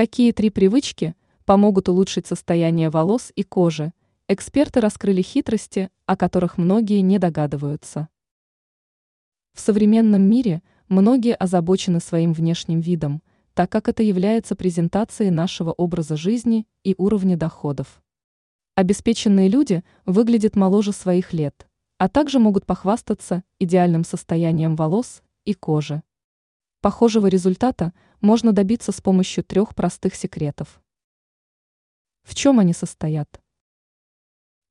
Какие три привычки помогут улучшить состояние волос и кожи? Эксперты раскрыли хитрости, о которых многие не догадываются. В современном мире многие озабочены своим внешним видом, так как это является презентацией нашего образа жизни и уровня доходов. Обеспеченные люди выглядят моложе своих лет, а также могут похвастаться идеальным состоянием волос и кожи. Похожего результата можно добиться с помощью трех простых секретов. В чем они состоят?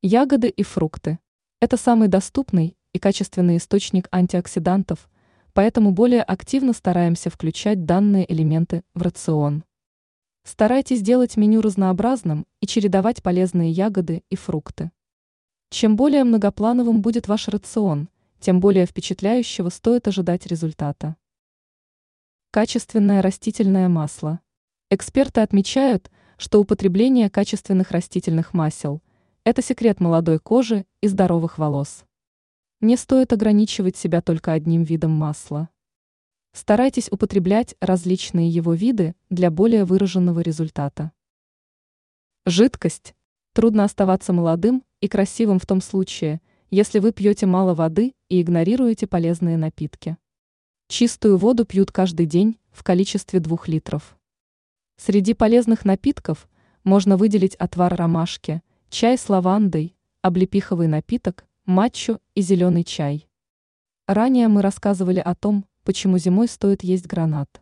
Ягоды и фрукты – это самый доступный и качественный источник антиоксидантов, поэтому более активно стараемся включать данные элементы в рацион. Старайтесь делать меню разнообразным и чередовать полезные ягоды и фрукты. Чем более многоплановым будет ваш рацион, тем более впечатляющего стоит ожидать результата. Качественное растительное масло. Эксперты отмечают, что употребление качественных растительных масел – это секрет молодой кожи и здоровых волос. Не стоит ограничивать себя только одним видом масла. Старайтесь употреблять различные его виды для более выраженного результата. Жидкость. Трудно оставаться молодым и красивым в том случае, если вы пьете мало воды и игнорируете полезные напитки. Чистую воду пьют каждый день в количестве 2 литров. Среди полезных напитков можно выделить отвар ромашки, чай с лавандой, облепиховый напиток, матчу и зеленый чай. Ранее мы рассказывали о том, почему зимой стоит есть гранат.